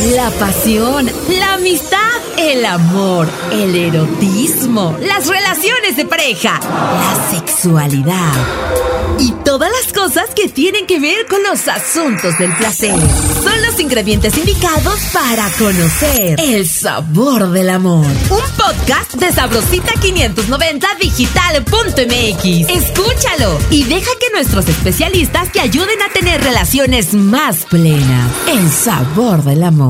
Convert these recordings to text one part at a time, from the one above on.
la pasión, la amistad, el amor, el erotismo, las relaciones de pareja, la sexualidad y todas las cosas que tienen que ver con los asuntos del placer. Son los ingredientes indicados para conocer el sabor del amor. Un podcast de Sabrosita 590 digital.mx. Escúchalo y deja que nuestros especialistas te ayuden a tener relaciones más plenas. El sabor del amor.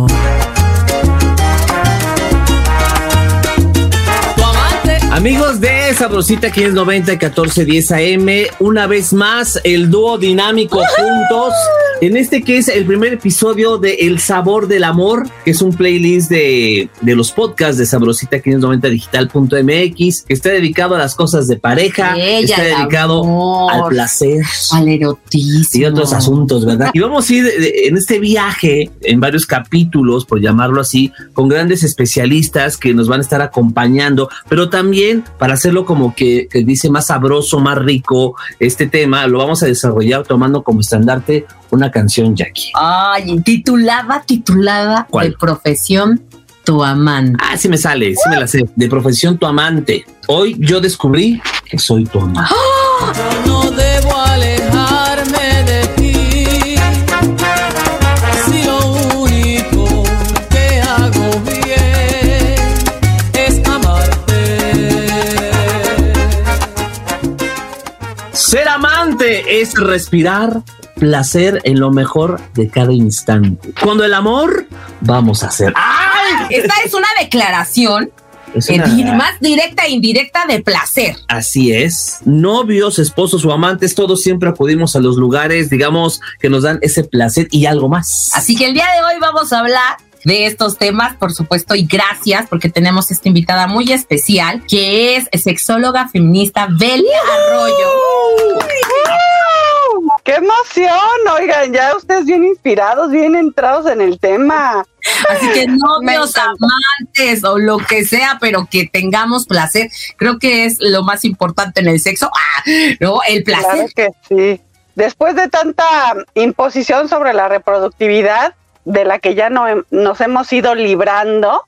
Amigos de Sabrosita 590 1410 AM, una vez más el dúo dinámico juntos en este que es el primer episodio de El Sabor del Amor, que es un playlist de, de los podcasts de Sabrosita 590 digital.mx, que está dedicado a las cosas de pareja, está dedicado amor. al placer Al erotismo. y otros asuntos, ¿verdad? Y vamos a ir de- de- en este viaje, en varios capítulos, por llamarlo así, con grandes especialistas que nos van a estar acompañando, pero también para hacerlo como que, que dice más sabroso, más rico este tema, lo vamos a desarrollar tomando como estandarte una canción, Jackie. Ay, titulada, titulada ¿Cuál? de profesión tu amante. Ah, sí me sale, sí me la sé. De profesión tu amante. Hoy yo descubrí que soy tu amante. No debo alejarme de ti. Si lo único que hago bien es amarte. Ser amante es respirar placer en lo mejor de cada instante. Cuando el amor, vamos a hacer. Esta es una declaración Es una- más directa e indirecta de placer. Así es. Novios, esposos o amantes, todos siempre acudimos a los lugares, digamos, que nos dan ese placer y algo más. Así que el día de hoy vamos a hablar de estos temas, por supuesto, y gracias porque tenemos esta invitada muy especial, que es sexóloga feminista Belia Arroyo. ¡Qué emoción! Oigan, ya ustedes bien inspirados, bien entrados en el tema. Así que Me novios, amantes o lo que sea, pero que tengamos placer, creo que es lo más importante en el sexo. Ah, no, el Claro placer. que sí. Después de tanta imposición sobre la reproductividad, de la que ya no nos hemos ido librando,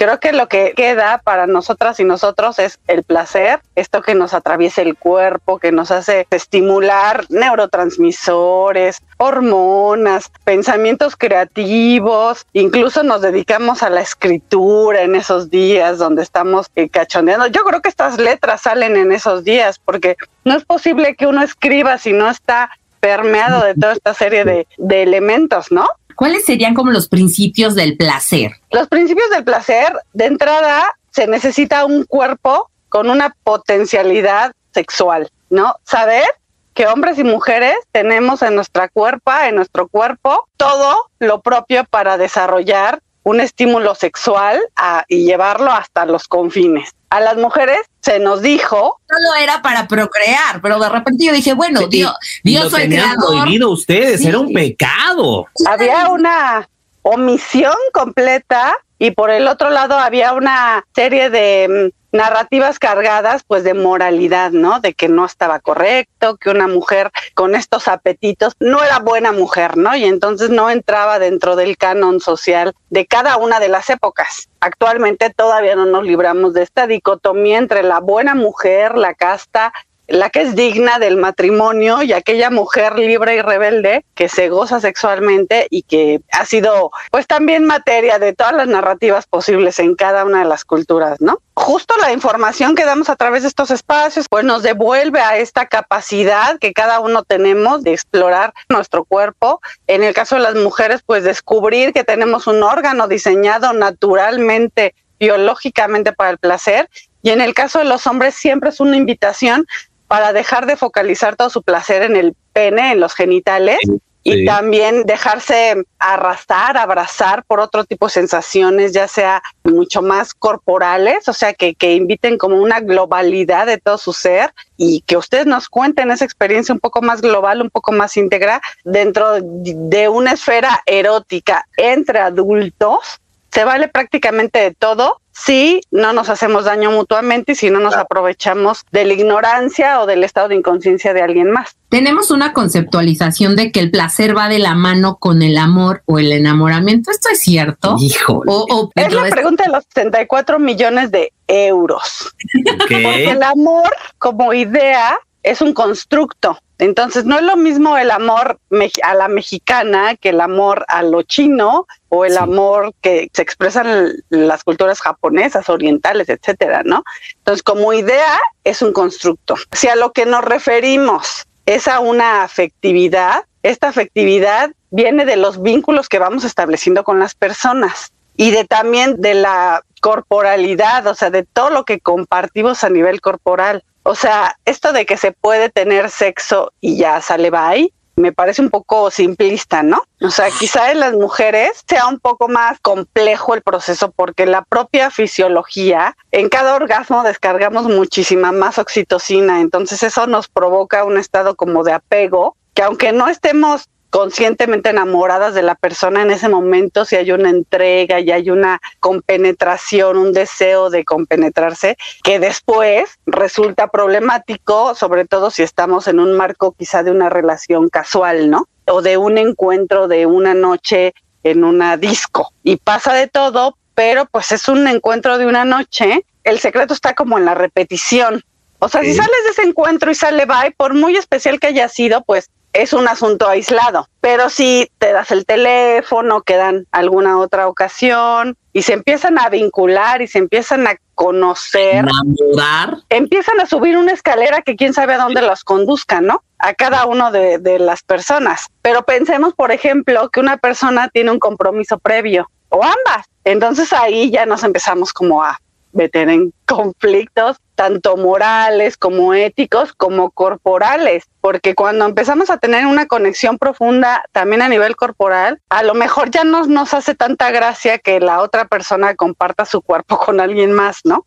creo que lo que queda para nosotras y nosotros es el placer, esto que nos atraviesa el cuerpo, que nos hace estimular neurotransmisores, hormonas, pensamientos creativos, incluso nos dedicamos a la escritura en esos días donde estamos eh, cachondeando. Yo creo que estas letras salen en esos días porque no es posible que uno escriba si no está permeado de toda esta serie de, de elementos, ¿no? ¿Cuáles serían como los principios del placer? Los principios del placer, de entrada, se necesita un cuerpo con una potencialidad sexual, ¿no? Saber que hombres y mujeres tenemos en nuestra cuerpa, en nuestro cuerpo, todo lo propio para desarrollar un estímulo sexual a- y llevarlo hasta los confines. A las mujeres se nos dijo Solo era para procrear, pero de repente yo dije, bueno, Dios, Dios tenían creador. prohibido ustedes, Sí. era un pecado. había una omisión completa y por el otro lado había una serie de mm, narrativas cargadas pues de moralidad, ¿no? De que no estaba correcto, que una mujer con estos apetitos no era buena mujer, ¿no? Y entonces no entraba dentro del canon social de cada una de las épocas. Actualmente todavía no nos libramos de esta dicotomía entre la buena mujer, la casta la que es digna del matrimonio y aquella mujer libre y rebelde que se goza sexualmente y que ha sido pues también materia de todas las narrativas posibles en cada una de las culturas, ¿no? Justo la información que damos a través de estos espacios pues nos devuelve a esta capacidad que cada uno tenemos de explorar nuestro cuerpo. En el caso de las mujeres pues descubrir que tenemos un órgano diseñado naturalmente biológicamente para el placer y en el caso de los hombres siempre es una invitación para dejar de focalizar todo su placer en el pene, en los genitales, y también dejarse arrastrar, abrazar por otro tipo de sensaciones, ya sea mucho más corporales, o sea, que, que inviten como una globalidad de todo su ser y que ustedes nos cuenten esa experiencia un poco más global, un poco más íntegra dentro de una esfera erótica entre adultos. Se vale prácticamente de todo si no nos hacemos daño mutuamente y si no nos aprovechamos de la ignorancia o del estado de inconsciencia de alguien más. Tenemos una conceptualización de que el placer va de la mano con el amor o el enamoramiento. ¿Esto es cierto? Híjole. O, o Es la pregunta de los 64 millones de euros. Porque el amor como idea es un constructo. Entonces no es lo mismo el amor a la mexicana que el amor a lo chino o el Sí. amor que se expresa en las culturas japonesas, orientales, etcétera, ¿no? Entonces como idea es un constructo. Si a lo que nos referimos es a una afectividad, esta afectividad viene de los vínculos que vamos estableciendo con las personas y de también de la corporalidad, o sea, de todo lo que compartimos a nivel corporal. O sea, esto de que se puede tener sexo y ya sale bye, me parece un poco simplista, ¿no? O sea, quizá en las mujeres sea un poco más complejo el proceso porque la propia fisiología, en cada orgasmo descargamos muchísima más oxitocina, entonces eso nos provoca un estado como de apego, que aunque no estemos conscientemente enamoradas de la persona en ese momento, si hay una entrega y hay una compenetración, un deseo de compenetrarse, que después resulta problemático, sobre todo si estamos en un marco quizá de una relación casual, ¿no? O de un encuentro de una noche en una disco. Y pasa de todo, pero pues es un encuentro de una noche. El secreto está como en la repetición. O sea, si sales de ese encuentro y sale bye, por muy especial que haya sido, pues es un asunto aislado. Pero si te das el teléfono, quedan alguna otra ocasión y se empiezan a vincular y se empiezan a conocer, Enamorar. empiezan a subir una escalera que quién sabe a dónde los conduzca, ¿no? A cada uno de, de las personas. Pero pensemos, por ejemplo, que una persona tiene un compromiso previo o ambas. Entonces ahí ya nos empezamos como a meter en conflictos tanto morales como éticos como corporales, porque cuando empezamos a tener una conexión profunda también a nivel corporal, a lo mejor ya no nos hace tanta gracia que la otra persona comparta su cuerpo con alguien más, ¿no?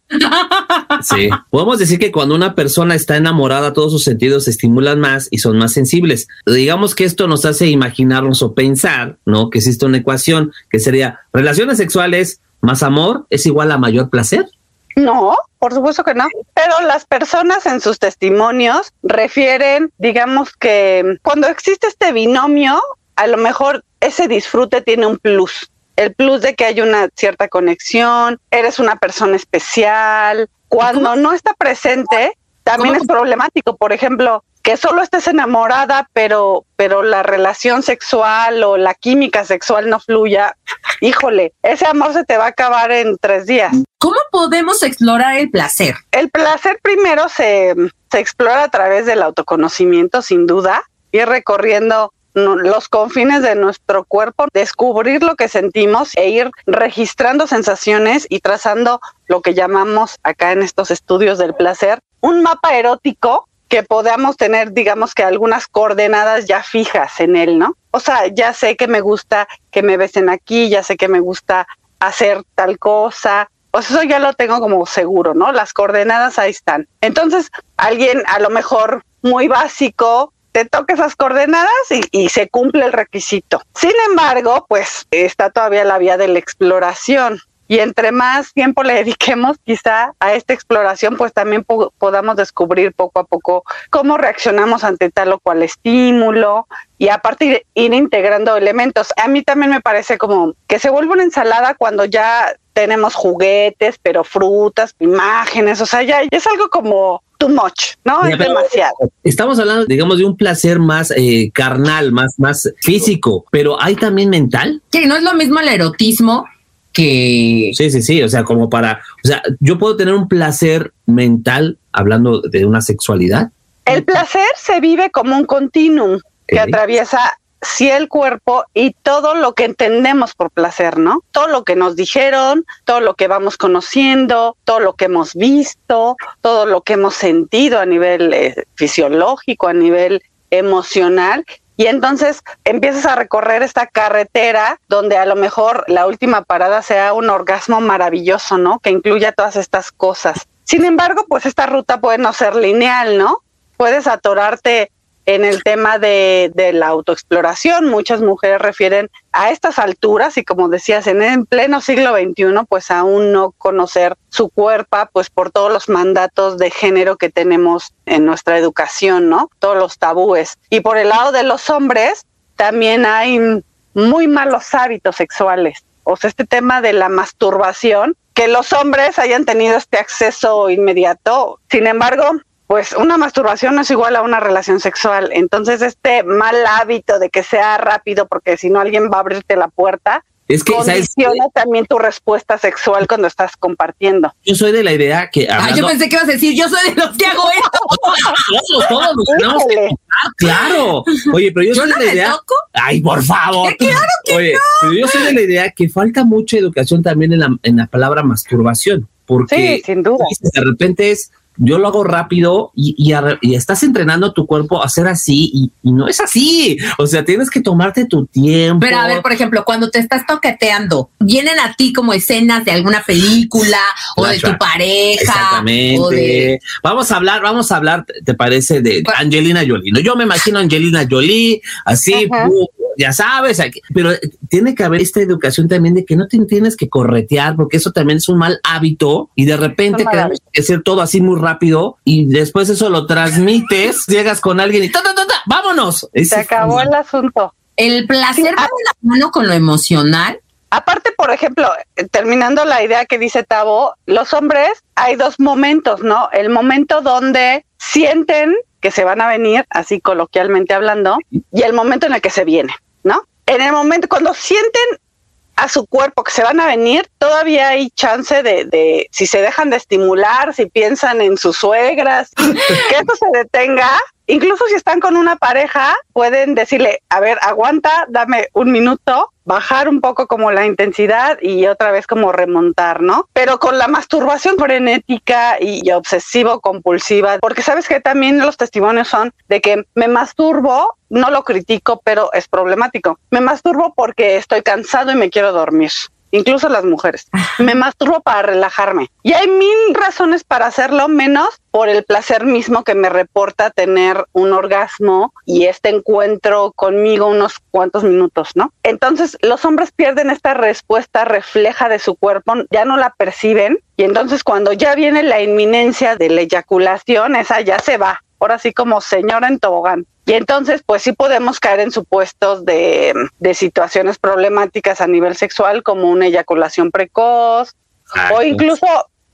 Sí. Podemos decir que cuando una persona está enamorada, todos sus sentidos se estimulan más y son más sensibles. Digamos que esto nos hace imaginarnos o pensar, ¿no? Que existe una ecuación que sería relaciones sexuales más amor es igual a mayor placer. No, por supuesto que no. Pero las personas en sus testimonios refieren, digamos que cuando existe este binomio, a lo mejor ese disfrute tiene un plus. El plus de que hay una cierta conexión, eres una persona especial. Cuando no está presente, también ¿Cómo? es problemático. Por ejemplo, que solo estés enamorada, pero, pero la relación sexual o la química sexual no fluya. Híjole, ese amor se te va a acabar en tres días. ¿Cómo podemos explorar el placer? El placer primero se, se explora a través del autoconocimiento, sin duda, ir recorriendo los confines de nuestro cuerpo, descubrir lo que sentimos e ir registrando sensaciones y trazando lo que llamamos acá en estos estudios del placer, un mapa erótico que podamos tener, digamos que algunas coordenadas ya fijas en él, ¿no? O sea, ya sé que me gusta que me besen aquí, ya sé que me gusta hacer tal cosa, pues eso ya lo tengo como seguro, ¿no? Las coordenadas ahí están. Entonces, alguien a lo mejor muy básico te toca esas coordenadas y, y se cumple el requisito. Sin embargo, pues está todavía la vía de la exploración. Y entre más tiempo le dediquemos quizá a esta exploración, pues también po- podamos descubrir poco a poco cómo reaccionamos ante tal o cual estímulo y a partir ir integrando elementos. A mí también me parece como que se vuelve una ensalada cuando ya tenemos juguetes, pero frutas, imágenes, o sea, ya, ya es algo como too much, ¿no? Mira, es demasiado. Estamos hablando, digamos, de un placer más eh, carnal, más, más físico, pero hay también mental. Que no es lo mismo el erotismo que... Sí, sí, sí. O sea, como para, o sea, yo puedo tener un placer mental hablando de una sexualidad. El placer se vive como un continuum que atraviesa sí el cuerpo y todo lo que entendemos por placer, ¿no? Todo lo que nos dijeron, todo lo que vamos conociendo, todo lo que hemos visto, todo lo que hemos sentido a nivel eh, fisiológico, a nivel emocional. Y entonces empiezas a recorrer esta carretera donde a lo mejor la última parada sea un orgasmo maravilloso, ¿no? Que incluya todas estas cosas. Sin embargo, pues esta ruta puede no ser lineal, ¿no? Puedes atorarte en el tema de, la autoexploración. Muchas mujeres refieren a estas alturas y como decías, en pleno siglo XXI, pues aún no conocer su cuerpo, pues por todos los mandatos de género que tenemos en nuestra educación, ¿no? Todos los tabúes. Y por el lado de los hombres, también hay muy malos hábitos sexuales. O sea, este tema de la masturbación, que los hombres hayan tenido este acceso inmediato. Sin embargo, pues una masturbación no es igual a una relación sexual. Entonces, este mal hábito de que sea rápido, porque si no alguien va a abrirte la puerta, es que condiciona también tu respuesta sexual cuando estás compartiendo. Yo soy de la idea que. Ah, yo pensé que ibas a decir, yo soy de los que hago esto. todos, todos los tenemos que claro. Oye, pero yo, soy de la idea. Toco? Ay, por favor. Claro que Oye, no. pero yo soy de la idea que falta mucha educación también en la, en la palabra masturbación. Porque sí, sin duda. de repente es yo lo hago rápido y, y, a, y, estás entrenando tu cuerpo a hacer así y, y, no es así. O sea, tienes que tomarte tu tiempo. Pero a ver, por ejemplo, cuando te estás toqueteando, vienen a ti como escenas de alguna película o de tu pareja. Exactamente. O de... Vamos a hablar, vamos a hablar, ¿te parece? De Angelina Jolie. ¿no? Yo me imagino Angelina Jolie así, uh, ya sabes, pero tiene que haber esta educación también de que no te tienes que corretear porque eso también es un mal hábito y de repente queremos hacer todo así muy rápido y después eso lo transmites, llegas con alguien y ta, ta, ta, ta, vámonos. Se acabó el asunto. El placer sí, va de la mano con lo emocional. Aparte, por ejemplo, terminando la idea que dice Tavo, los hombres hay dos momentos, ¿no? El momento donde sienten que se van a venir, así coloquialmente hablando, y el momento en el que se viene, ¿no? En el momento cuando sienten a su cuerpo que se van a venir, todavía hay chance de, de, si se dejan de estimular, si piensan en sus suegras, que eso se detenga. Incluso si están con una pareja, pueden decirle, a ver, aguanta, dame un minuto, bajar un poco como la intensidad y otra vez como remontar, ¿no? Pero con la masturbación frenética y obsesivo compulsiva, porque sabes que también los testimonios son de que me masturbo, no lo critico, pero es problemático. Me masturbo porque estoy cansado y me quiero dormir incluso las mujeres. Me masturbo para relajarme. Y hay mil razones para hacerlo, menos por el placer mismo que me reporta tener un orgasmo y este encuentro conmigo unos cuantos minutos, ¿no? Entonces los hombres pierden esta respuesta refleja de su cuerpo, ya no la perciben y entonces cuando ya viene la inminencia de la eyaculación, esa ya se va. Ahora sí como señora en tobogán. Y entonces, pues sí podemos caer en supuestos de, de situaciones problemáticas a nivel sexual, como una eyaculación precoz, Exacto. o incluso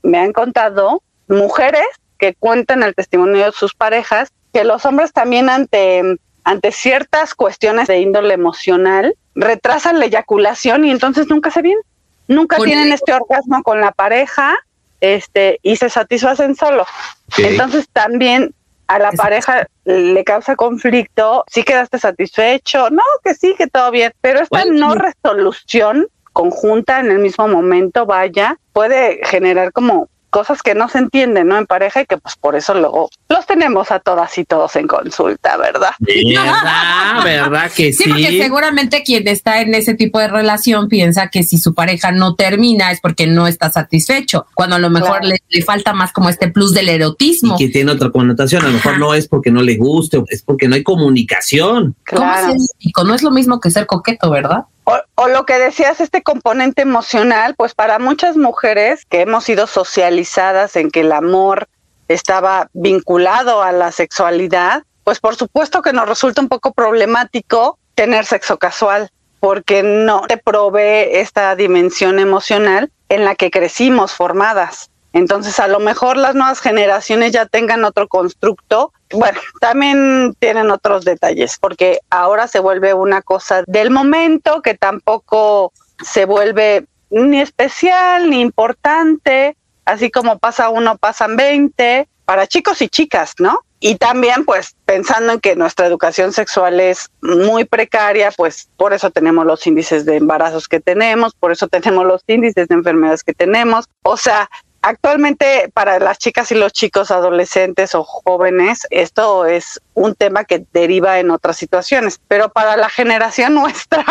me han contado mujeres que cuentan el testimonio de sus parejas que los hombres también ante, ante ciertas cuestiones de índole emocional retrasan la eyaculación y entonces nunca se vienen. Nunca Por tienen este orgasmo con la pareja este, y se satisfacen solo. Okay. Entonces también a la pareja le causa conflicto, sí quedaste satisfecho, no, que sí, que todo bien, pero esta bueno, no resolución conjunta en el mismo momento, vaya, puede generar como cosas que no se entienden, ¿no? En pareja y que pues por eso luego los tenemos a todas y todos en consulta, ¿verdad? ¿Verdad? ¿Verdad que sí? Sí, porque seguramente quien está en ese tipo de relación piensa que si su pareja no termina es porque no está satisfecho, cuando a lo mejor claro. le, le, falta más como este plus del erotismo. Y que tiene otra connotación, a lo mejor Ajá. no es porque no le guste, es porque no hay comunicación. Claro. ¿Cómo es no es lo mismo que ser coqueto, ¿verdad? O, o, lo que decías, este componente emocional, pues para muchas mujeres que hemos sido socializadas en que el amor estaba vinculado a la sexualidad, pues por supuesto que nos resulta un poco problemático tener sexo casual, porque no te provee esta dimensión emocional en la que crecimos formadas. Entonces, a lo mejor las nuevas generaciones ya tengan otro constructo. Bueno, también tienen otros detalles, porque ahora se vuelve una cosa del momento que tampoco se vuelve ni especial ni importante, así como pasa uno, pasan 20, para chicos y chicas, ¿no? Y también, pues, pensando en que nuestra educación sexual es muy precaria, pues por eso tenemos los índices de embarazos que tenemos, por eso tenemos los índices de enfermedades que tenemos. O sea, Actualmente para las chicas y los chicos adolescentes o jóvenes esto es un tema que deriva en otras situaciones, pero para la generación nuestra,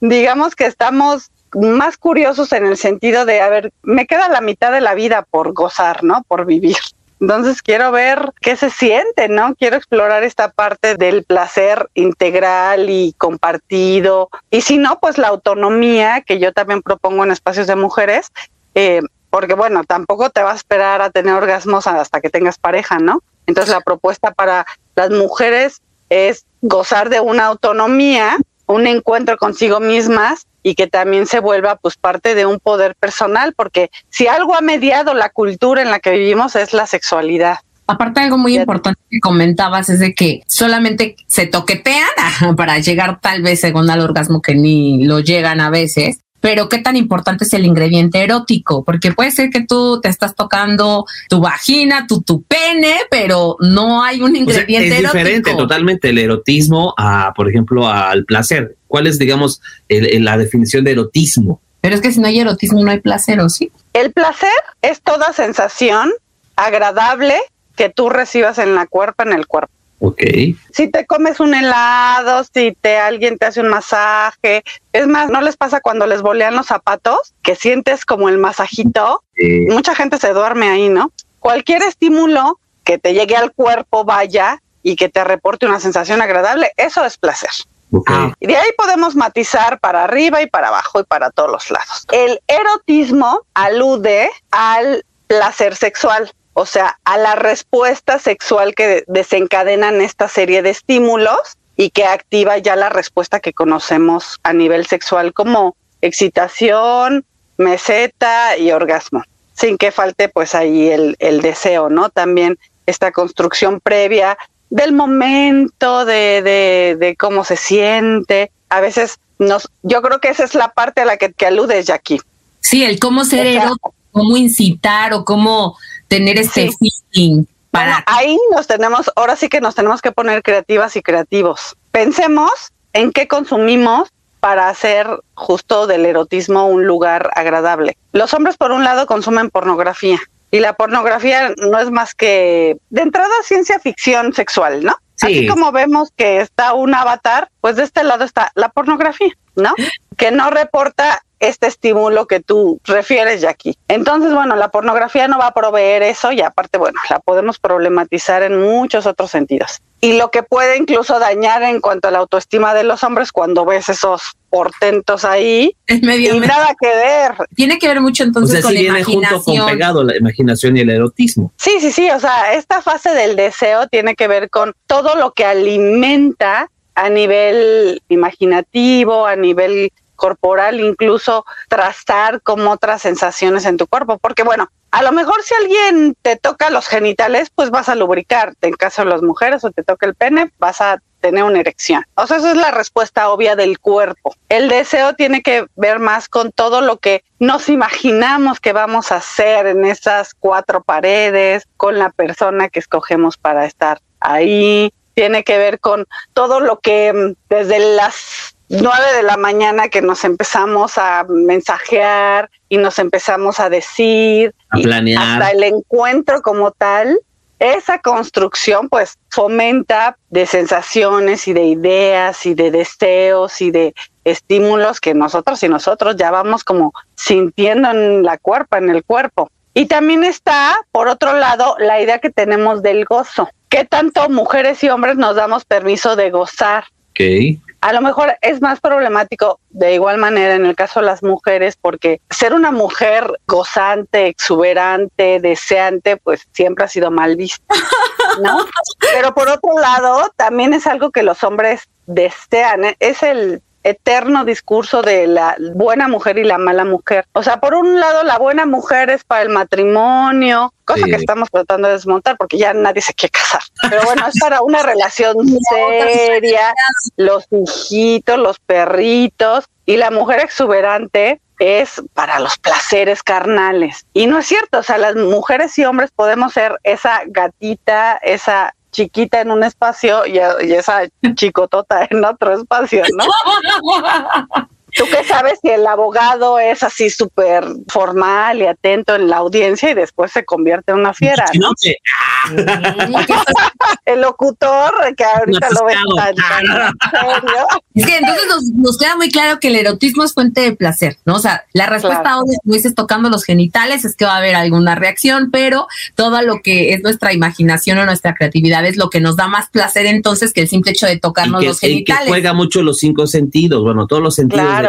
digamos que estamos más curiosos en el sentido de, a ver, me queda la mitad de la vida por gozar, ¿no? Por vivir. Entonces quiero ver qué se siente, ¿no? Quiero explorar esta parte del placer integral y compartido. Y si no, pues la autonomía que yo también propongo en espacios de mujeres, eh, porque bueno, tampoco te vas a esperar a tener orgasmos hasta que tengas pareja, ¿no? Entonces la propuesta para las mujeres es gozar de una autonomía, un encuentro consigo mismas y que también se vuelva pues parte de un poder personal, porque si algo ha mediado la cultura en la que vivimos es la sexualidad. Aparte algo muy importante que comentabas es de que solamente se toquetean para llegar tal vez según al orgasmo que ni lo llegan a veces, pero qué tan importante es el ingrediente erótico, porque puede ser que tú te estás tocando tu vagina, tu, tu pene, pero no hay un ingrediente es diferente totalmente el erotismo a, por ejemplo, al placer. ¿Cuál es, digamos, la definición de erotismo? Pero es que si no hay erotismo no hay placer, ¿o sí? El placer es toda sensación agradable que tú recibas en la cuerpo, en el cuerpo. Ok. Si te comes un helado, si te alguien te hace un masaje, es más, ¿no les pasa cuando les bolean los zapatos que sientes como el masajito? Mucha gente se duerme ahí, ¿no? Cualquier estímulo que te llegue al cuerpo vaya y que te reporte una sensación agradable, eso es placer. Okay. Y de ahí podemos matizar para arriba y para abajo y para todos los lados. El erotismo alude al placer sexual o sea, a la respuesta sexual que desencadenan esta serie de estímulos y que activa ya la respuesta que conocemos a nivel sexual como excitación, meseta y orgasmo, sin que falte pues ahí el, el deseo, ¿no? También esta construcción previa del momento, de, de, de, cómo se siente. A veces nos, yo creo que esa es la parte a la que, que aludes, Jackie. Sí, el cómo ser erótico, cómo incitar o cómo tener ese feeling para... ahí nos tenemos, ahora sí que nos tenemos que poner creativas y creativos. Pensemos en qué consumimos para hacer justo del erotismo un lugar agradable. Los hombres, por un lado, consumen pornografía. Y la pornografía no es más que, de entrada, ciencia ficción sexual, ¿no? Sí. Así como vemos que está un avatar, pues de este lado está la pornografía, ¿no? Que no reporta este estímulo que tú refieres, Jackie. Entonces, bueno, la pornografía no va a proveer eso y aparte, bueno, la podemos problematizar en muchos otros sentidos. Y lo que puede incluso dañar en cuanto a la autoestima de los hombres cuando ves esos portentos ahí es medio y nada que ver. Tiene que ver mucho entonces o sea, con sí la viene imaginación. junto con pegado la imaginación y el erotismo. Sí, sí, sí, o sea, esta fase del deseo tiene que ver con todo lo que alimenta a nivel imaginativo, a nivel corporal, incluso trazar como otras sensaciones en tu cuerpo, porque bueno, a lo mejor si alguien te toca los genitales, pues vas a lubricarte, en caso de las mujeres, o te toca el pene, vas a tener una erección. O sea, esa es la respuesta obvia del cuerpo. El deseo tiene que ver más con todo lo que nos imaginamos que vamos a hacer en esas cuatro paredes, con la persona que escogemos para estar ahí. Tiene que ver con todo lo que mm, desde las nueve de la mañana que nos empezamos a mensajear y nos empezamos a decir, A planear. hasta el encuentro como tal, esa construcción pues fomenta de sensaciones y de ideas y de deseos y de estímulos que nosotros y nosotros ya vamos como sintiendo en la cuerpo, en el cuerpo. Y también está, por otro lado, la idea que tenemos del gozo. ¿Qué tanto mujeres y hombres nos damos permiso de gozar? A lo mejor es más problemático de igual manera en el caso de las mujeres, porque ser una mujer gozante, exuberante, deseante, pues siempre ha sido mal vista, ¿no? Pero por otro lado, también es algo que los hombres desean, ¿eh? es el eterno discurso de la buena mujer y la mala mujer. O sea, por un lado, la buena mujer es para el matrimonio, cosa Sí. que estamos tratando de desmontar porque ya nadie se quiere casar. Pero bueno, es para una relación seria, los hijitos, los perritos, y la mujer exuberante es para los placeres carnales. Y no es cierto, o sea, las mujeres y hombres podemos ser esa gatita, esa chiquita en un espacio y, esa chicotota en otro espacio, ¿no? Tú que sabes si el abogado es así súper formal y atento en la audiencia y después se convierte en una fiera. ¿no? El locutor que ahorita lo ves tan, serio. Es que entonces nos, nos queda muy claro que el erotismo es fuente de placer, ¿no? O sea, la respuesta Claro. obvia, como dices, tocando los genitales, es que va a haber alguna reacción, pero todo lo que es nuestra imaginación o nuestra creatividad es lo que nos da más placer entonces que el simple hecho de Y tocarnos que, los y que genitales. juega mucho los cinco sentidos, bueno, todos los sentidos Claro.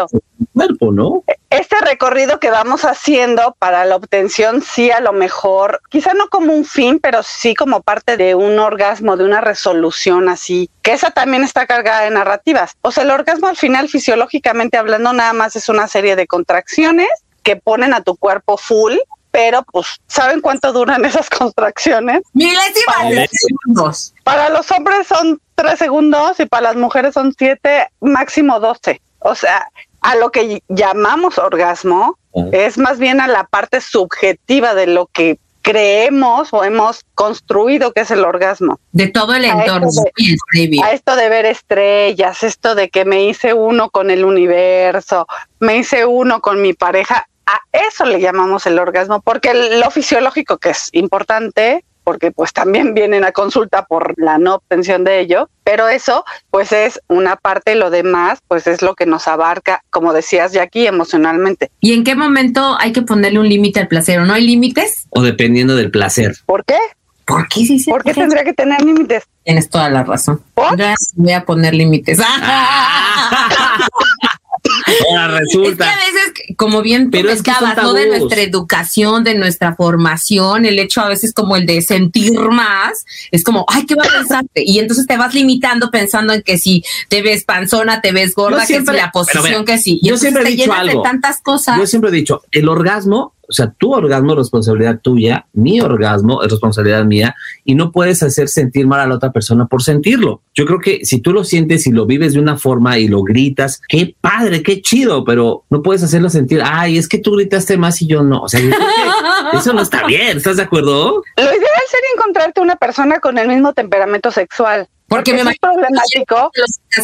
Cuerpo, ¿no? Este recorrido que vamos haciendo para la obtención, sí, a lo mejor, quizá no como un fin, pero sí como parte de un orgasmo, de una resolución así, que esa también está cargada de narrativas. O sea, el orgasmo al final, fisiológicamente hablando, nada más es una serie de contracciones que ponen a tu cuerpo full, pero pues, ¿saben cuánto duran esas contracciones? Milésimas de Vale. segundos. Para los hombres son tres segundos y para las mujeres son siete, máximo doce. O sea, a lo que llamamos orgasmo es más bien a la parte subjetiva de lo que creemos o hemos construido que es el orgasmo. De todo el A entorno esto de-. A esto de ver estrellas, esto de que me hice uno con el universo, me hice uno con mi pareja, a eso le llamamos el orgasmo, porque lo fisiológico que es importante, porque pues también vienen a consulta por la no obtención de ello, pero eso pues es una parte, lo demás pues es lo que nos abarca, como decías Jackie, emocionalmente. ¿Y en qué momento hay que ponerle un límite al placer o no hay límites? O dependiendo del placer. ¿Por qué? ¿Por qué sí, sí? ¿Por qué tendría que tener límites? Tienes toda la razón. ¿Por? Yo voy a poner límites. Ahora Es que resulta. a veces, como bien Pero es que ¿no? De nuestra educación, de nuestra formación, el hecho a veces como el de sentir más, es como, ay, ¿qué va a pensarte? Y entonces te vas limitando pensando en que si te ves panzona, te ves gorda, siempre- que si la posición, mira, que sí. Y yo siempre he dicho algo. de tantas cosas. Yo siempre he dicho, el orgasmo, o sea, tu orgasmo es responsabilidad tuya, mi orgasmo es responsabilidad mía y no puedes hacer sentir mal a la otra persona por sentirlo. Yo creo que si tú lo sientes y lo vives de una forma y lo gritas, qué padre, qué chido, pero no puedes hacerlo sentir, ay, es que tú gritaste más y yo no. O sea, que eso no está bien, ¿estás de acuerdo? Lo ideal sería encontrarte una persona con el mismo temperamento sexual. Porque me es problemático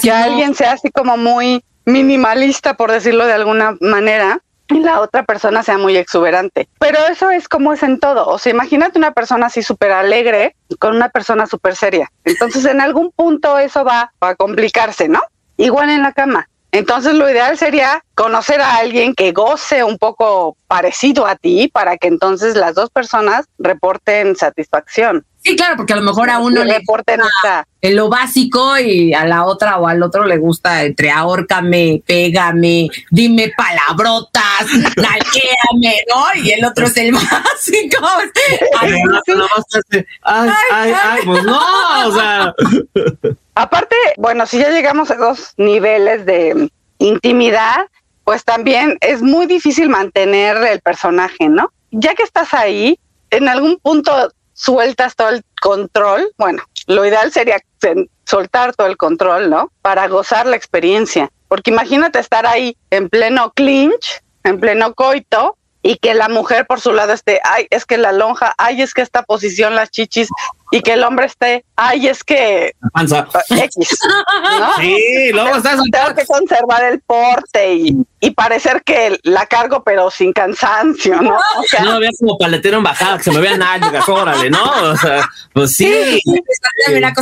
que no- alguien sea así como muy minimalista, por decirlo de alguna manera, y la otra persona sea muy exuberante. Pero eso es como es en todo. O sea, imagínate una persona así súper alegre con una persona súper seria. Entonces, en algún punto eso va a complicarse, ¿no? Igual en la cama. Entonces, lo ideal sería conocer a alguien que goce un poco parecido a ti para que entonces las dos personas reporten satisfacción. Sí, claro, porque a lo mejor a uno le reporten esta en lo básico y a la otra o al otro le gusta entre ahórcame, pégame, dime palabrotas, nalguéame, ¿no? Y el otro es el básico. Ay, ay, ay, ay, pues no, o sea, Aparte, bueno, si ya llegamos a dos niveles de intimidad, pues también es muy difícil mantener el personaje, ¿no? Ya que estás ahí, en algún punto sueltas todo el control. Bueno, lo ideal sería soltar todo el control, ¿no? Para gozar la experiencia. Porque imagínate estar ahí en pleno clinch, en pleno coito, y que la mujer por su lado esté, ay, es que la lonja, ay, es que esta posición, las chichis, y que el hombre esté, ay, es que la panza. X, ¿no? Sí, luego estás Tengo que conservar el porte y, y parecer que la cargo pero sin cansancio, ¿no? O sea, No, había como paletero en bajada, que se me vean nalgas, órale, ¿no? O sea, pues sí. A ver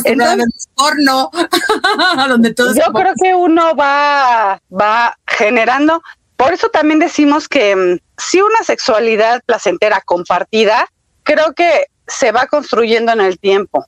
porno, donde todo yo creo que uno va, va generando, por eso también decimos que mm, si una sexualidad placentera compartida, creo que se va construyendo en el tiempo.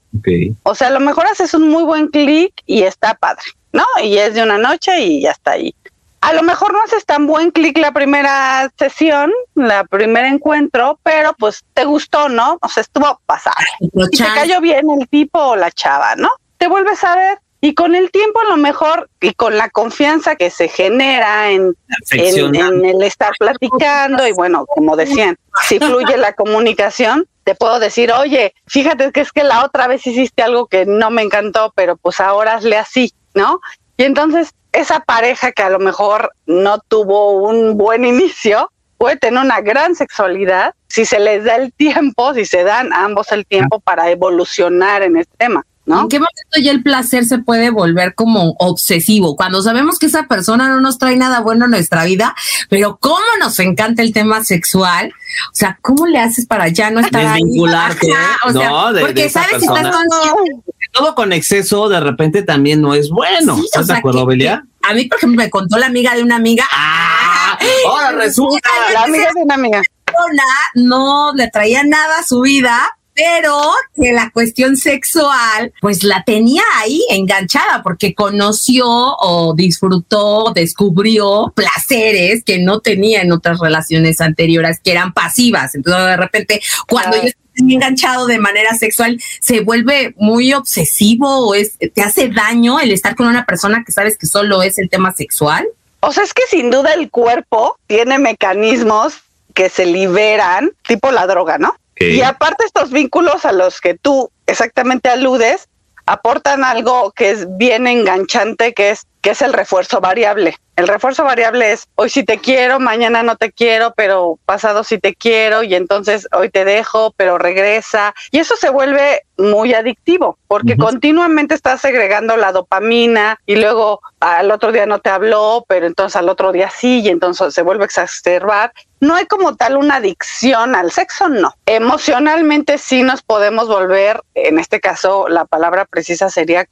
O sea, a lo mejor haces un muy buen clic y está padre, ¿no? Y es de una noche y ya está ahí. A lo mejor no haces tan buen clic la primera sesión, la primer encuentro, pero pues te gustó, ¿no? O sea, estuvo otro Y te cayó bien el tipo o la chava, ¿no? Te vuelves a ver y con el tiempo a lo mejor y con la confianza que se genera en, en, el estar platicando y bueno, como decían, si fluye la comunicación, te puedo decir, oye, fíjate que es que la otra vez hiciste algo que no me encantó, pero pues ahora hazle así, ¿no? Y entonces esa pareja que a lo mejor no tuvo un buen inicio, puede tener una gran sexualidad si se les da el tiempo, si se dan ambos el tiempo para evolucionar en este tema. ¿No? ¿En qué momento ya el placer se puede volver como obsesivo? Cuando sabemos que esa persona no nos trae nada bueno a nuestra vida, pero cómo nos encanta el tema sexual, o sea, ¿cómo le haces para ya no estar ahí? Desvincularte, Ajá, o sea, ¿no? de- de porque esa sabes si estás consciente. Todo con exceso de repente también no es bueno. Sí, o ¿Estás de acuerdo, que- Belia? que a mí, por ejemplo, me contó la amiga de una amiga. Ah, ahora resulta. La amiga de una amiga. persona no le traía nada a su vida, pero que la cuestión sexual, pues la tenía ahí enganchada porque conoció o disfrutó, descubrió placeres que no tenía en otras relaciones anteriores, que eran pasivas. Entonces, de repente, cuando yo estoy enganchado de manera sexual, se vuelve muy obsesivo o es, te hace daño el estar con una persona que sabes que solo es el tema sexual. O sea, es que sin duda el cuerpo tiene mecanismos que se liberan, tipo la droga, ¿no? Y aparte estos vínculos a los que tú exactamente aludes, aportan algo que es bien enganchante, que es, que es el refuerzo variable. El refuerzo variable es hoy sí te quiero, mañana no te quiero, pero pasado sí te quiero y entonces hoy te dejo, pero regresa. Y eso se vuelve muy adictivo porque Ujú. continuamente estás segregando la dopamina y luego al otro día no te habló, pero entonces al otro día sí y entonces se vuelve a exacerbar. No hay como tal una adicción al sexo, no. Emocionalmente sí nos podemos volver, en este caso la palabra precisa sería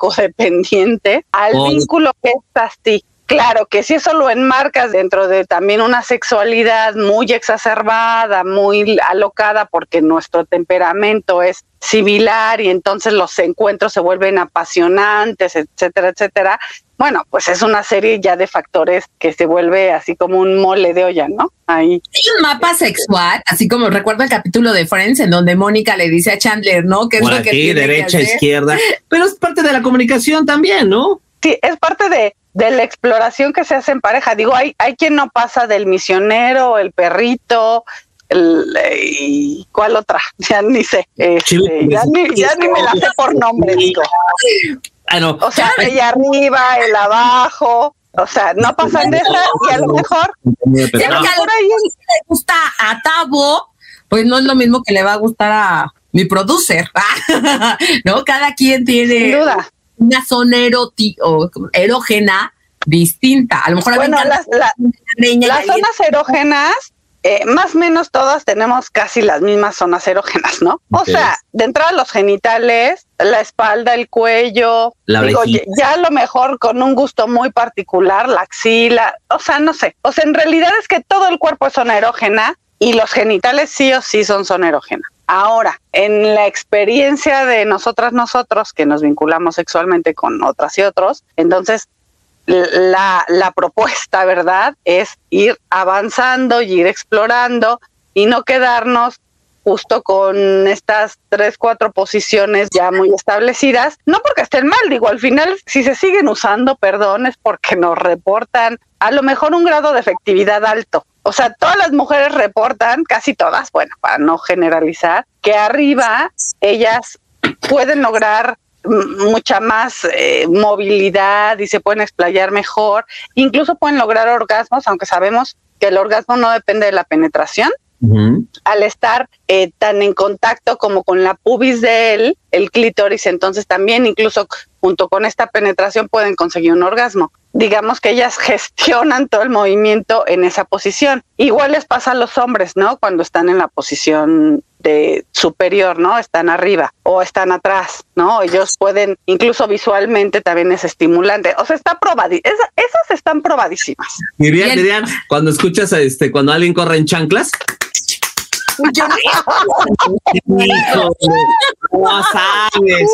codependiente, al Code- vínculo que es así. Claro que si eso lo enmarcas dentro de también una sexualidad muy exacerbada, muy alocada, porque nuestro temperamento es similar y entonces los encuentros se vuelven apasionantes, etcétera, etcétera. Bueno, pues es una serie ya de factores que se vuelve así como un mole de olla, ¿no? Ahí. Hay un mapa sexual, así como recuerdo el capítulo de Friends en donde Mónica le dice a Chandler, ¿no? Que es Por lo que aquí, tiene que derecha, hacer. izquierda. Pero es parte de la comunicación también, ¿no? Sí, es parte de, de la exploración que se hace en pareja. Digo, hay, hay quien no pasa del misionero, el perrito, el, y cuál otra, ya ni sé. Este, ya, ni, ya ni me la sé por nombre, digo. Ah, no. O sea, el arriba, el abajo, o sea, no pasan de esa y a lo mejor, Pero porque a lo mejor si le gusta a Tabo, pues no es lo mismo que le va a gustar a mi producer, ¿no? Cada quien sin tiene duda. Una zona o erógena distinta. A lo mejor Bueno, las, la- las zonas erógenas, eh, más o menos todas tenemos casi las mismas zonas erógenas, ¿no? O sea, de entrada los genitales, la espalda, el cuello, La digo, ya, ya a lo mejor con un gusto muy particular, la axila, o sea, no sé. O sea, en realidad es que todo el cuerpo es zona erógena y los genitales sí o sí son zona erógena. Ahora, en la experiencia de nosotras, nosotros, que nos vinculamos sexualmente con otras y otros, entonces la, la propuesta, ¿verdad? Es ir avanzando y ir explorando y no quedarnos justo con estas tres, cuatro posiciones ya muy establecidas, no porque estén mal, digo, al final si se siguen usando, perdón, es porque nos reportan a lo mejor un grado de efectividad alto. O sea, todas las mujeres reportan, casi todas, bueno, para no generalizar, que arriba ellas pueden lograr mucha más eh, movilidad y se pueden explayar mejor, incluso pueden lograr orgasmos, aunque sabemos que el orgasmo no depende de la penetración, al estar eh, tan en contacto como con la pubis de él, el clítoris, entonces también incluso junto con esta penetración pueden conseguir un orgasmo. Digamos que ellas gestionan todo el movimiento en esa posición. Igual les pasa a los hombres, ¿no? Cuando están en la posición de superior, ¿no? Están arriba o están atrás, ¿no? Ellos pueden, incluso visualmente también es estimulante. O sea, está probadi esa- esas están probadísimas. Bien. dirían, cuando escuchas a este, cuando alguien corre en chanclas, Yo no- hijo, no sabes,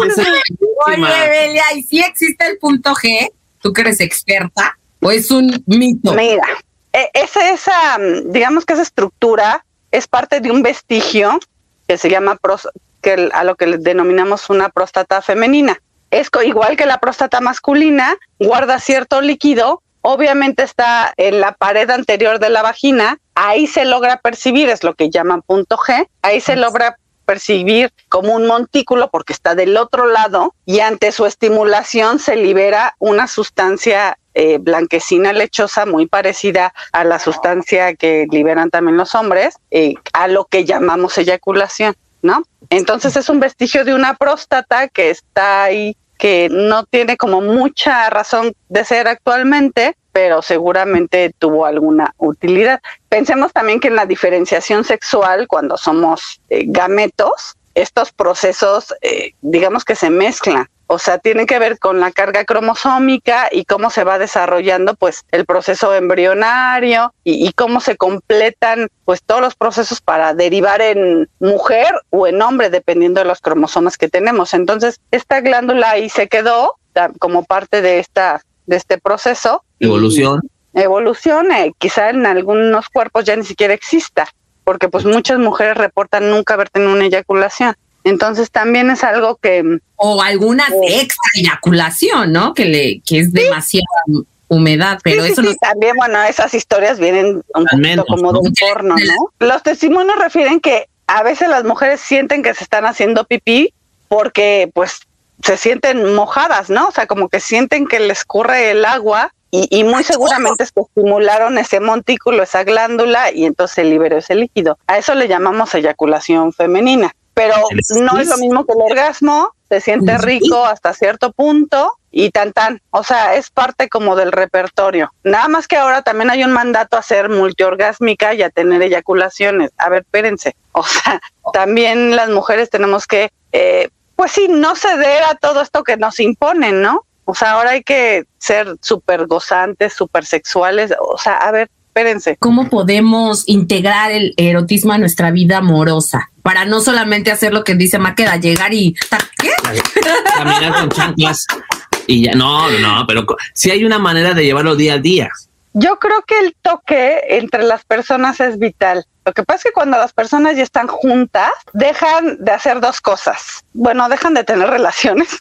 Oye. Belia, ¿y si existe el punto G? ¿Tú que eres experta? ¿O es un mito? Mira, e- esa, esa, mm, digamos que esa estructura es parte de un vestigio que se llama pros- que a lo que le denominamos una próstata femenina. Es igual que la próstata masculina, guarda cierto líquido, obviamente está en la pared anterior de la vagina, ahí se logra percibir, es lo que llaman punto G, ahí se logra percibir como un montículo porque está del otro lado y ante su estimulación se libera una sustancia eh, blanquecina lechosa muy parecida a la sustancia que liberan también los hombres, eh, a lo que llamamos eyaculación. ¿no? Entonces es un vestigio de una próstata que está ahí, que no tiene como mucha razón de ser actualmente, pero seguramente tuvo alguna utilidad. Pensemos también que en la diferenciación sexual, cuando somos eh, gametos, estos procesos, eh, digamos que se mezclan. O sea, tiene que ver con la carga cromosómica y cómo se va desarrollando pues el proceso embrionario y, y, cómo se completan pues todos los procesos para derivar en mujer o en hombre dependiendo de los cromosomas que tenemos. Entonces, esta glándula ahí se quedó como parte de esta de este proceso. Evolución. Evolución, eh, quizá en algunos cuerpos ya ni siquiera exista, porque pues muchas mujeres reportan nunca haber tenido una eyaculación. Entonces también es algo que... O alguna eh, extra eyaculación, ¿no? Que, le, que es demasiada humedad, pero sí, eso sí, no... sí, también, bueno, esas historias vienen un menos, como ¿no? de un porno, ¿no? Los testimonios refieren que a veces las mujeres sienten que se están haciendo pipí porque pues se sienten mojadas, ¿no? O sea, como que sienten que les corre el agua y, y muy seguramente es que estimularon ese montículo, esa glándula y entonces se liberó ese líquido. A eso le llamamos eyaculación femenina. Pero no es lo mismo que el orgasmo, se siente rico hasta cierto punto y tan tan. O sea, es parte como del repertorio. Nada más que ahora también hay un mandato a ser multiorgásmica y a tener eyaculaciones. A ver, espérense. O sea, también las mujeres tenemos que, eh, pues sí, no ceder a todo esto que nos imponen, ¿no? O sea, ahora hay que ser súper gozantes, súper sexuales. O sea, a ver, espérense. ¿Cómo podemos integrar el erotismo a nuestra vida amorosa? Para no solamente hacer lo que dice Maqueda, llegar y... ¿Qué? Caminar con chanclas y ya. No, no, pero si hay una manera de llevarlo día a día. Yo creo que el toque entre las personas es vital. Lo que pasa es que cuando las personas ya están juntas, dejan de hacer dos cosas. Bueno, dejan de tener relaciones.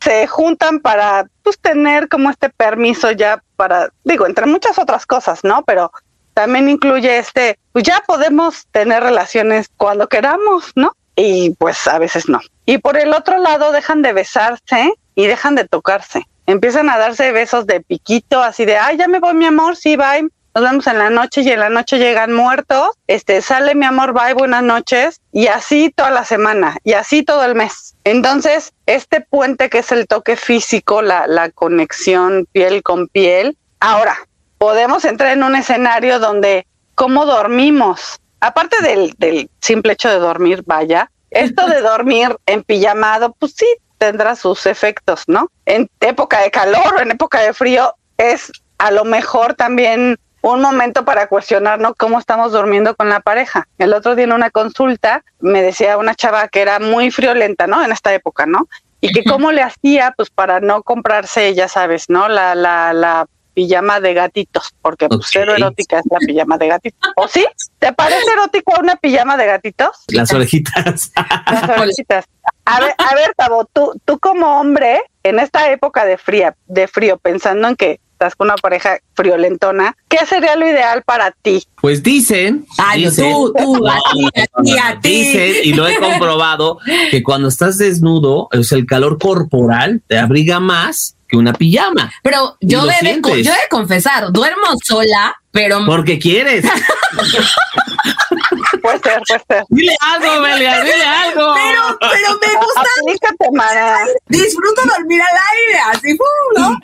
Se juntan para pues tener como este permiso ya para, digo, entre muchas otras cosas, ¿no? Pero también incluye este, pues ya podemos tener relaciones cuando queramos, ¿no? Y pues a veces no. Y por el otro lado dejan de besarse y dejan de tocarse. Empiezan a darse besos de piquito, así de, ay, ya me voy, mi amor, sí, bye. Nos vemos en la noche y en la noche llegan muertos. Este, sale mi amor, bye, buenas noches. Y así toda la semana y así todo el mes. Entonces, este puente que es el toque físico, la, la conexión piel con piel. Ahora, podemos entrar en un escenario donde, ¿cómo dormimos? Aparte del, del simple hecho de dormir, vaya, esto de dormir en pijamado, pues sí, tendrá sus efectos, ¿no? En época de calor o en época de frío es a lo mejor también un momento para cuestionarnos cómo estamos durmiendo con la pareja. El otro día en una consulta me decía una chava que era muy friolenta, ¿no? En esta época, ¿no? Y que cómo le hacía, pues para no comprarse, ya sabes, ¿no? La, la, la pijama de gatitos, porque pues cero erótica es la pijama de gatitos. ¿O sí? ¿Te parece erótico una pijama de gatitos? Las orejitas. Las orejitas. A ver, a ver, Tabo, tú, tú como hombre, en esta época de fría, de frío, pensando en que estás con una pareja friolentona, ¿qué sería lo ideal para ti? Pues dicen. Ay, dicen- tú, tú, a ti, a ti, a ti. Dicen, y lo he comprobado, que cuando estás desnudo, es el calor corporal te abriga más que una pijama. Pero yo he, de, co- sientes. yo he de confesar, duermo sola, pero Porque quieres. Puede ser, puede ser. Dile algo, Belia, dile algo. pero, pero me gusta, Aplícate, disfruto dormir al aire, así, ¡pum! ¿no?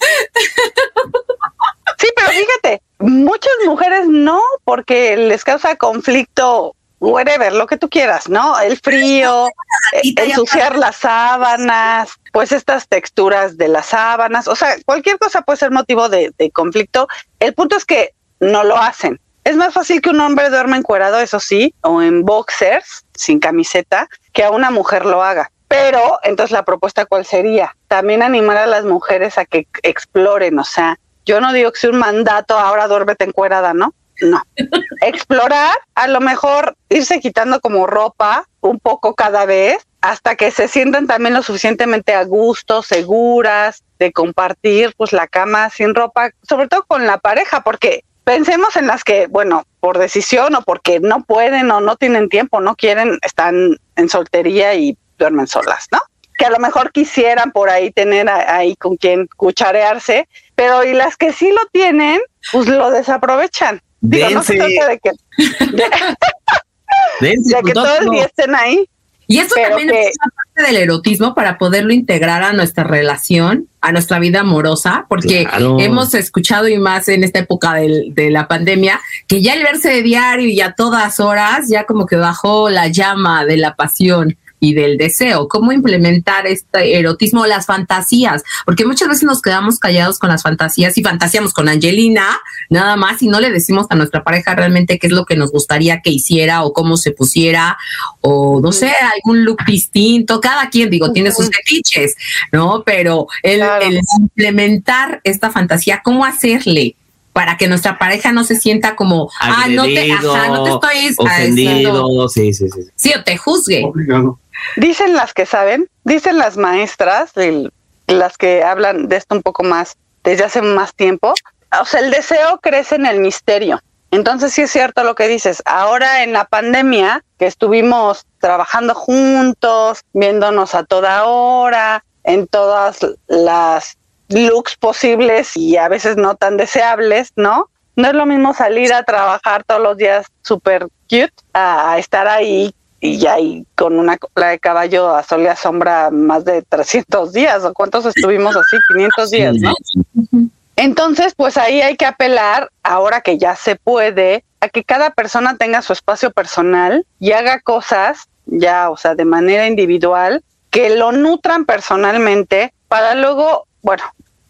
Sí, pero fíjate, muchas mujeres no, porque les causa conflicto, whatever, lo que tú quieras, ¿no? El frío, eh, ensuciar las sábanas, pues estas texturas de las sábanas, o sea, cualquier cosa puede ser motivo de, de conflicto. El punto es que no lo hacen. Es más fácil que un hombre duerma encuerado, eso sí, o en boxers, sin camiseta, que a una mujer lo haga. Pero, entonces, la propuesta, ¿cuál sería? También animar a las mujeres a que exploren, o sea, yo no digo que sea un mandato, ahora duérmete encuerada, ¿no? No. Explorar, a lo mejor irse quitando como ropa un poco cada vez hasta que se sientan también lo suficientemente a gusto, seguras de compartir pues la cama sin ropa, sobre todo con la pareja, porque pensemos en las que, bueno, por decisión o porque no pueden o no tienen tiempo, no quieren, están en soltería y duermen solas, ¿no? Que a lo mejor quisieran por ahí tener a- ahí con quien cucharearse, pero y las que sí lo tienen, pues lo desaprovechan. Digo, no se Dense. trata de que Dense de que con todo el día estén ahí. Y esto Pero también que- es una parte del erotismo para poderlo integrar a nuestra relación, a nuestra vida amorosa, porque Claro. hemos escuchado y más en esta época del- de la pandemia, que ya el verse de diario y a todas horas, ya como que bajó la llama de la pasión y del deseo. ¿Cómo implementar este erotismo, las fantasías? Porque muchas veces nos quedamos callados con las fantasías y fantaseamos con Angelina, nada más, y no le decimos a nuestra pareja realmente qué es lo que nos gustaría que hiciera o cómo se pusiera o no sé, algún look distinto. Cada quien, digo, tiene sus fetiches, ¿no? Pero el, Claro. el implementar esta fantasía, ¿cómo hacerle? Para que nuestra pareja no se sienta como, ah, no te, Agredido, ajá, no te estoy ah, ofendido, sí, sí, sí. sí, o te juzgue. Dicen las que saben, dicen las maestras, las que hablan de esto un poco más desde hace más tiempo. O sea, el deseo crece en el misterio. Entonces sí es cierto lo que dices. Ahora en la pandemia, que estuvimos trabajando juntos, viéndonos a toda hora, en todas las looks posibles y a veces no tan deseables, ¿no? No es lo mismo salir a trabajar todos los días súper cute a estar ahí y ahí con una cola de caballo a sol y a sombra más de 300 días o cuántos estuvimos así, 500 días, ¿no? Entonces, pues ahí hay que apelar, ahora que ya se puede, a que cada persona tenga su espacio personal y haga cosas ya, o sea, de manera individual, que lo nutran personalmente para luego, bueno,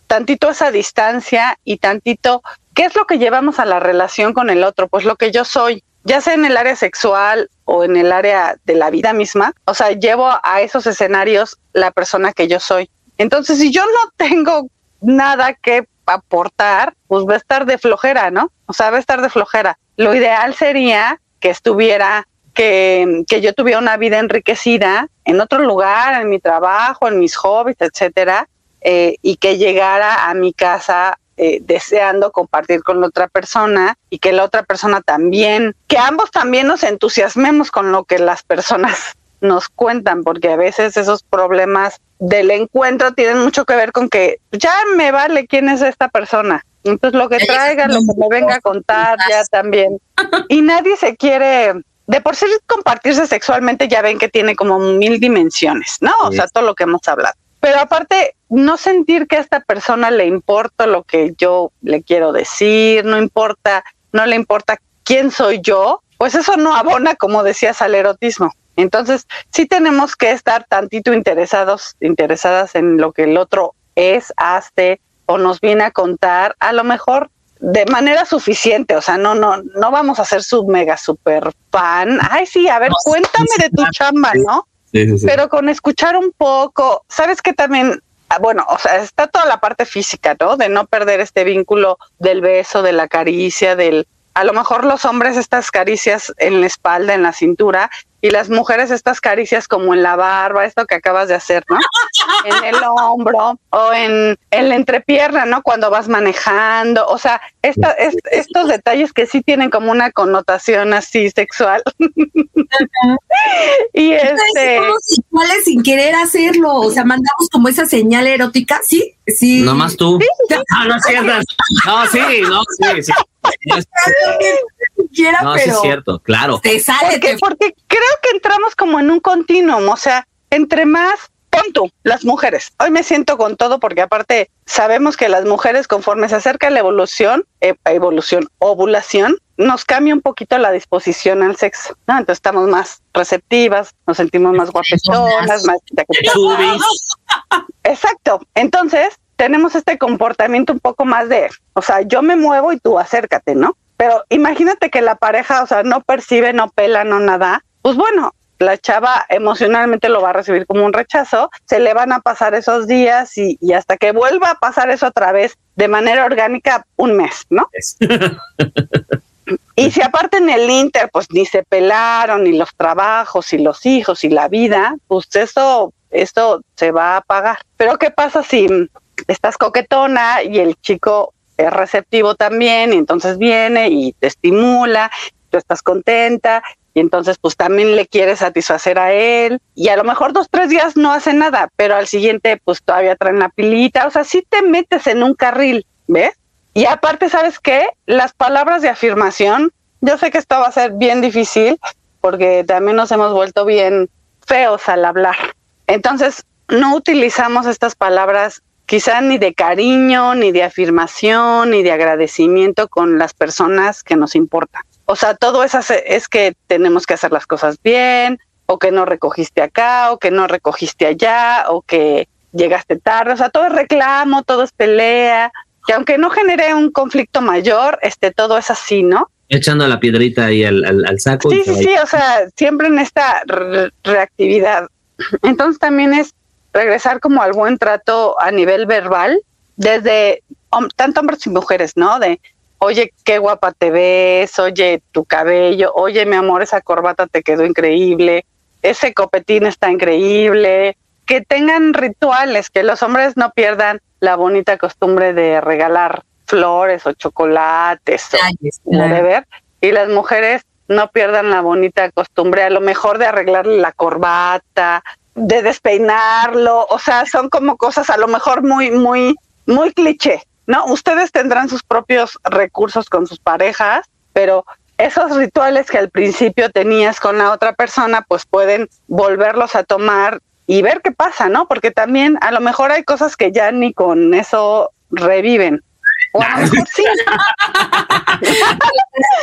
tantito esa distancia y tantito, ¿qué es lo que llevamos a la relación con el otro? Pues lo que yo soy, ya sea en el área sexual o en el área de la vida misma, o sea, llevo a esos escenarios la persona que yo soy. Entonces, si yo no tengo nada que aportar, pues va a estar de flojera, ¿no? O sea, va a estar de flojera. Lo ideal sería que estuviera, que, que yo tuviera una vida enriquecida en otro lugar, en mi trabajo, en mis hobbies, etcétera, eh, y que llegara a mi casa eh, deseando compartir con la otra persona y que la otra persona también, que ambos también nos entusiasmemos con lo que las personas nos cuentan, porque a veces esos problemas del encuentro tienen mucho que ver con que ya me vale quién es esta persona. Entonces lo que traiga, lo que me venga a contar ya también. Y nadie se quiere, de por sí compartirse sexualmente ya ven que tiene como mil dimensiones, ¿no? O sea, todo lo que hemos hablado. Pero aparte, no sentir que a esta persona le importa lo que yo le quiero decir, no importa, no le importa quién soy yo, pues eso no abona, como decías, al erotismo. Entonces, sí tenemos que estar tantito interesados, interesadas en lo que el otro es, hace o nos viene a contar, a lo mejor de manera suficiente, o sea, no, no, no vamos a ser su mega super fan. Ay, sí, a ver, No, cuéntame sí, de tu chamba, ¿no? Sí. Pero con escuchar un poco, sabes que también, bueno, o sea, está toda la parte física, ¿no? De no perder este vínculo del beso, de la caricia, del, a lo mejor los hombres estas caricias en la espalda, en la cintura, y las mujeres estas caricias como en la barba, esto que acabas de hacer, ¿no? En el hombro o en, en la entrepierna, ¿no? Cuando vas manejando, o sea, esta, es- estos detalles que sí tienen como una connotación así sexual. y este... Somos iguales sin querer hacerlo, o sea, mandamos como esa señal erótica, sí, sí. Nomás tú. No, no es cierto. No, sí, no, sí, sí. No, sí es cierto, claro. te sale, Porque, te porque creo que entramos como en un continuum, o sea, entre más, pon tú, las mujeres. Hoy me siento con todo porque aparte sabemos que las mujeres conforme se acerca la evolución, eh, evolución, ovulación, nos cambia un poquito la disposición al sexo, ¿no? Entonces estamos más receptivas, nos sentimos más guapetonas, más... Exacto. Entonces, tenemos este comportamiento un poco más de, o sea, yo me muevo y tú acércate, ¿no? Pero imagínate que la pareja, o sea, no percibe, no pela, no nada. Pues bueno, la chava emocionalmente lo va a recibir como un rechazo, se le van a pasar esos días y, y hasta que vuelva a pasar eso otra vez de manera orgánica, un mes, ¿no? Y si aparte en el Inter, pues ni se pelaron, ni los trabajos, y los hijos, y la vida, pues eso, esto se va a pagar. Pero ¿qué pasa si estás coquetona y el chico es receptivo también, y entonces viene y te estimula, tú estás contenta, y entonces pues también le quieres satisfacer a él, y a lo mejor dos, tres días no hace nada, pero al siguiente pues todavía traen la pilita, o sea, sí te metes en un carril, ¿ves? Y aparte, ¿sabes qué? Las palabras de afirmación, yo sé que esto va a ser bien difícil, porque también nos hemos vuelto bien feos al hablar. Entonces, no utilizamos estas palabras quizá ni de cariño, ni de afirmación, ni de agradecimiento con las personas que nos importan. O sea, todo eso es que tenemos que hacer las cosas bien, o que no recogiste acá, o que no recogiste allá, o que llegaste tarde. O sea, todo es reclamo, todo es pelea, que aunque no genere un conflicto mayor, este, todo es así, ¿no? Echando la piedrita ahí al, al, saco. Sí, sí, sí, o sea, siempre en esta reactividad. Entonces también es regresar como al buen trato a nivel verbal, desde tanto hombres y mujeres, ¿no? De, oye, qué guapa te ves, oye, tu cabello, oye, mi amor, esa corbata te quedó increíble, ese copetín está increíble, que tengan rituales, que los hombres no pierdan la bonita costumbre de regalar flores o chocolates o de ver, y las mujeres no pierdan la bonita costumbre, a lo mejor de arreglarle la corbata, de despeinarlo, o sea, son como cosas a lo mejor muy, muy, muy cliché, ¿no? Ustedes tendrán sus propios recursos con sus parejas, pero esos rituales que al principio tenías con la otra persona, pues pueden volverlos a tomar y ver qué pasa, ¿no? Porque también a lo mejor hay cosas que ya ni con eso reviven. O a lo mejor sí.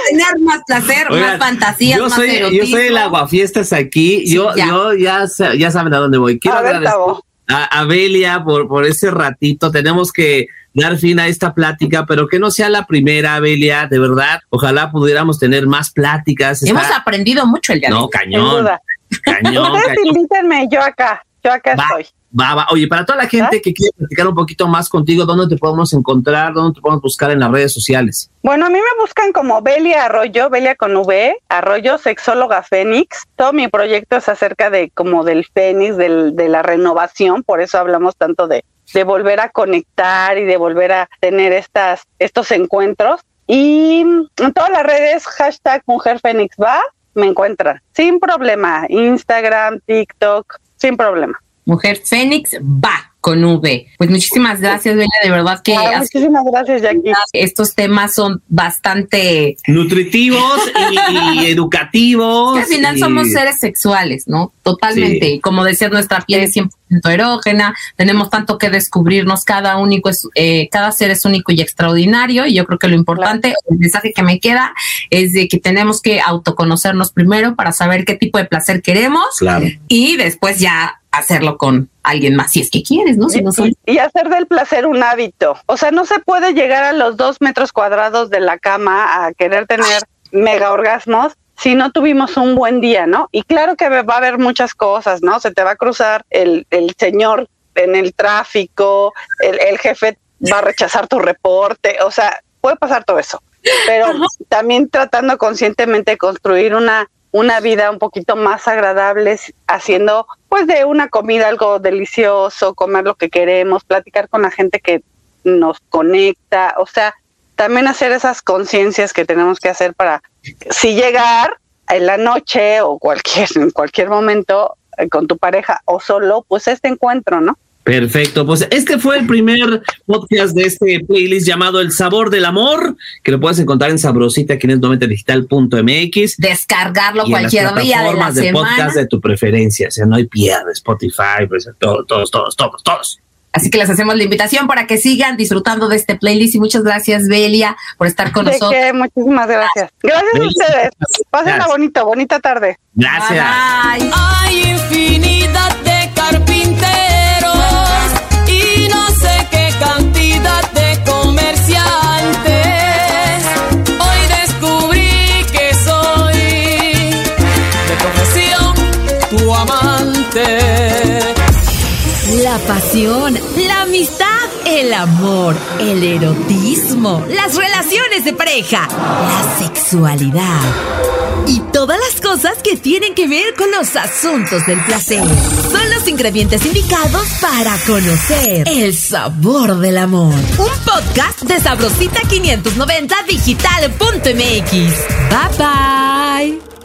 Tener más placer, más fantasía, yo más soy, Yo soy el aguafiestas aquí. yo, ya. yo ya, ya saben a dónde voy. Quiero a, a, Belia por, por ese ratito. Tenemos que dar fin a esta plática, pero que no sea la primera, Belia, de verdad. Ojalá pudiéramos tener más pláticas. Hemos aprendido mucho el día No, cañón. Cañón. Ustedes invítenme, yo acá, yo acá estoy. Va, va. Oye, para toda la gente que quiere platicar un poquito más contigo, ¿dónde te podemos encontrar? ¿Dónde te podemos buscar en las redes sociales? Bueno, a mí me buscan como Belia Arroyo, Belia con V, Arroyo Sexóloga Fénix. Todo mi proyecto es acerca de como del Fénix, del, de la renovación, por eso hablamos tanto de, de volver a conectar y de volver a tener estas, estos encuentros. Y en todas las redes, hashtag Mujer Fénix va, me encuentran sin problema. Instagram, TikTok, sin problema. Mujer Fénix va con V. Pues muchísimas gracias, Bella, de verdad que... muchísimas gracias, Jackie. Estos temas son bastante... Nutritivos y, educativos. al final somos seres sexuales, ¿no? Totalmente. Como decía, nuestra piel es 100% erógena, tenemos tanto que descubrirnos, cada único es, eh, cada ser es único y extraordinario, y yo creo que lo importante, el mensaje que me queda es de que tenemos que autoconocernos primero para saber qué tipo de placer queremos claro. y después ya hacerlo con alguien más, si es que quieres, ¿no? Si no Y hacer del placer un hábito. O sea, no se puede llegar a los dos metros cuadrados de la cama a querer tener mega orgasmos si no tuvimos un buen día, ¿no? Y claro que va a haber muchas cosas, ¿no? Se te va a cruzar el, el señor en el tráfico, el, el jefe va a rechazar tu reporte, o sea, puede pasar todo eso. Pero también tratando conscientemente de construir una una vida un poquito más agradable haciendo pues de una comida algo delicioso, comer lo que queremos, platicar con la gente que nos conecta, o sea, también hacer esas conciencias que tenemos que hacer para si llegar en la noche o cualquier en cualquier momento eh, con tu pareja o solo, pues este encuentro, ¿no? Perfecto, pues este fue el primer podcast de este playlist llamado El Sabor del Amor, que lo puedes encontrar en sabrosita, quien es 90digital.mx. Descargarlo cualquier día de la de podcast de tu preferencia, o sea, no hay pierde, Spotify, pues, todos, todos, todos, todos, todos. Así que les hacemos la invitación para que sigan disfrutando de este playlist y muchas gracias, Belia, por estar con nosotros. Que, muchísimas gracias. Gracias a ustedes. Pásenla bonito, bonita tarde. Gracias. Hay infinidad de La pasión, la amistad, el amor, el erotismo, las relaciones de pareja, la sexualidad y todas las cosas que tienen que ver con los asuntos del placer. Son los ingredientes indicados para conocer el sabor del amor. Un podcast de Sabrosita 590 digital.mx. Bye bye.